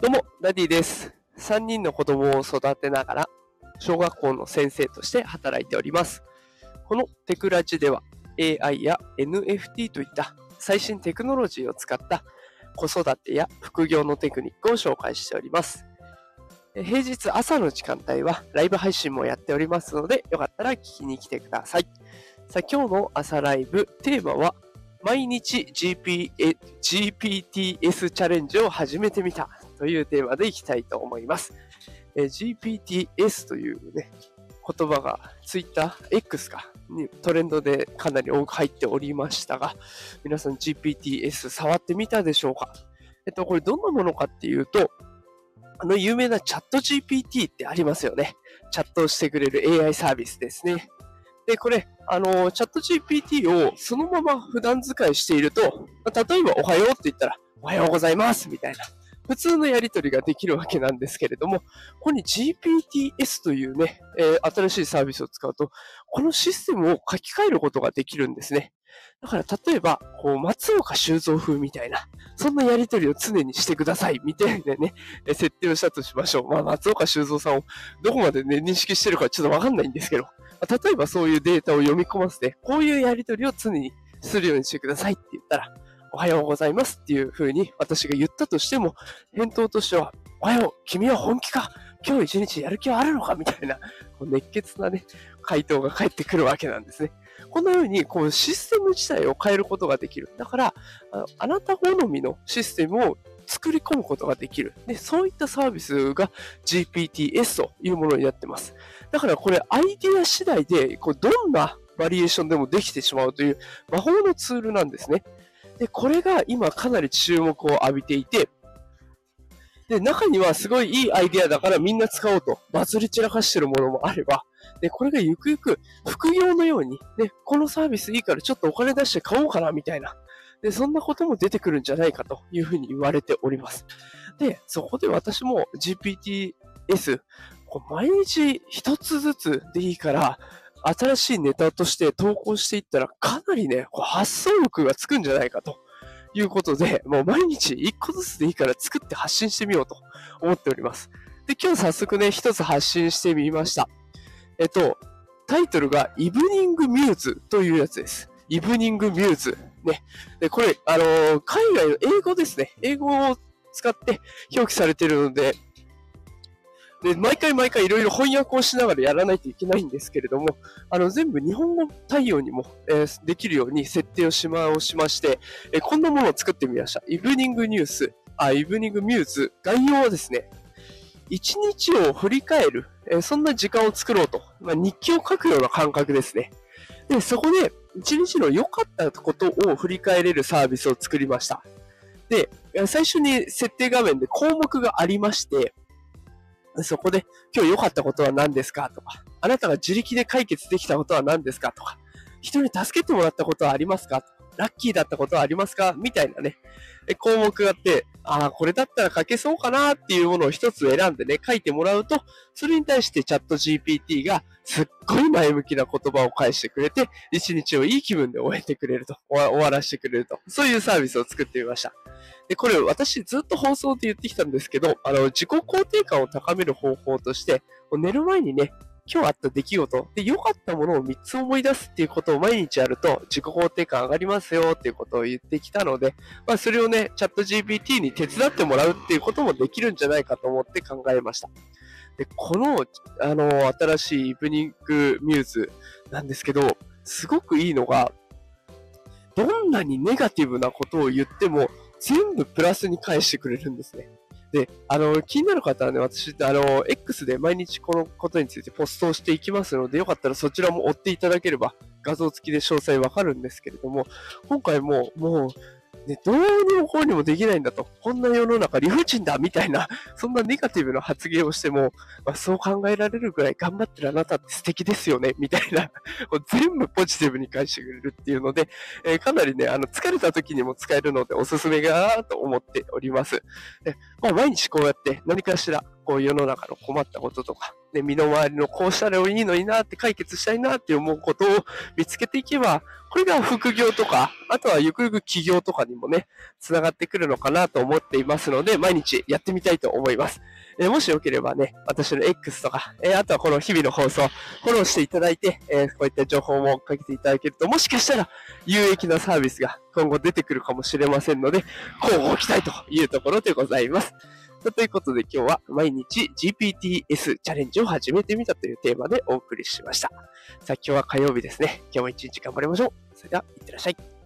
どうも、ダディです。3人の子供を育てながら、小学校の先生として働いております。このテクラジでは、AI や NFT といった最新テクノロジーを使った子育てや副業のテクニックを紹介しております。平日朝の時間帯はライブ配信もやっておりますので、よかったら聞きに来てください。さあ、今日の朝ライブ、テーマは、毎日 GP GPTS チャレンジを始めてみたというテーマでいきたいと思います。え GPTS というね、言葉が Twitter、X か、にトレンドでかなり多く入っておりましたが、皆さん GPTS 触ってみたでしょうか？えっと、これどんなものかっていうと、あの有名なチャット GPT ってありますよね。チャットをしてくれる AI サービスですね。で、これ、あの、チャット GPT をそのまま普段使いしていると、例えばおはようって言ったら、おはようございますみたいな。普通のやり取りができるわけなんですけれども、ここに GPTS というね、えー、新しいサービスを使うと、このシステムを書き換えることができるんですね。だから例えば、こう、松岡修造風みたいな、そんなやり取りを常にしてください、みたいなね、設定をしたとしましょう。まあ、松岡修造さんをどこまでね、認識してるかちょっとわかんないんですけど、例えばそういうデータを読み込ませて、こういうやり取りを常にするようにしてくださいって言ったら、おはようございますっていう風に私が言ったとしても、返答としては、おはよう、君は本気か？今日一日やる気はあるのか？みたいな、熱血なね、回答が返ってくるわけなんですね。このように、こう、システム自体を変えることができる。だから、ああなた好みのシステムを作り込むことができる。で、そういったサービスが GPTS というものになってます。だからこれアイディア次第で、こうどんなバリエーションでもできてしまうという魔法のツールなんですね。で、これが今かなり注目を浴びていて、で、中にはすごいいいアイデアだからみんな使おうと、バズり散らかしてるものもあれば、で、これがゆくゆく副業のように、ね、このサービスいいからちょっとお金出して買おうかなみたいな、で、そんなことも出てくるんじゃないかというふうに言われております。で、そこで私も GPTS、毎日一つずつでいいから、新しいネタとして投稿していったら、かなりね、発想力がつくんじゃないかということで、もう毎日一個ずつでいいから作って発信してみようと思っております。で、今日早速ね、一つ発信してみました。えっと、タイトルがイブニングミューズというやつです。イブニングミューズ。ね。で、これ、あのー、海外の英語ですね。英語を使って表記されているので、で、毎回毎回いろいろ翻訳をしながらやらないといけないんですけれども、あの、全部日本語対応にも、えー、できるように設定をしま、をしまして、えー、こんなものを作ってみました。イブニングニュース、あ、イブニングミューズ、概要はですね、一日を振り返る、えー、そんな時間を作ろうと、まあ、日記を書くような感覚ですね。で、そこで、一日の良かったことを振り返れるサービスを作りました。で、最初に設定画面で項目がありまして、そこで今日良かったことは何ですか？とか、あなたが自力で解決できたことは何ですか？とか、人に助けてもらったことはありますか？ラッキーだったことはありますか？みたいなね、項目があって、ああ、これだったら書けそうかなっていうものを一つ選んでね、書いてもらうと、それに対してチャット GPT がすっごい前向きな言葉を返してくれて、一日をいい気分で終えてくれると、終わらせてくれると、そういうサービスを作ってみました。で、これ私ずっと放送で言ってきたんですけど、あの、自己肯定感を高める方法として、寝る前にね、今日あった出来事で良かったものを3つ思い出すっていうことを毎日やると自己肯定感上がりますよっていうことを言ってきたので、まあ、それをね、チャット GPT に手伝ってもらうっていうこともできるんじゃないかと思って考えました。で、この、あの、新しいイブニングミューズなんですけど、すごくいいのが、どんなにネガティブなことを言っても、全部プラスに返してくれるんですね。で、あの、気になる方はね、私、あの、X で毎日このことについてポストをしていきますので、よかったらそちらも追っていただければ、画像付きで詳細わかるんですけれども、今回も、もう、ね、どうにもこうにもできないんだと。こんな世の中理不尽だみたいな、そんなネガティブな発言をしても、まあ、そう考えられるぐらい頑張ってるあなたって素敵ですよね、みたいな、全部ポジティブに返してくれるっていうので、えー、かなりね、あの、疲れた時にも使えるのでおすすめがと思っております。でまあ、毎日こうやって何かしらこう世の中の困ったこととか、ね、身の回りのこうしたらいいのになって解決したいなって思うことを見つけていけば、これが副業とか、あとはゆくゆく起業とかにもね、つながってくるのかなと思っていますので、毎日やってみたいと思います。えもしよければね、私の X とか、えあとはこの日々の放送、フォローしていただいて、えこういった情報もかけていただけると、もしかしたら有益なサービスが今後出てくるかもしれませんので、交互期待というところでございます。ということで今日は毎日 GPTS チャレンジを始めてみたというテーマでお送りしました。さあ今日は火曜日ですね。今日も一日頑張りましょう。それでは、いってらっしゃい。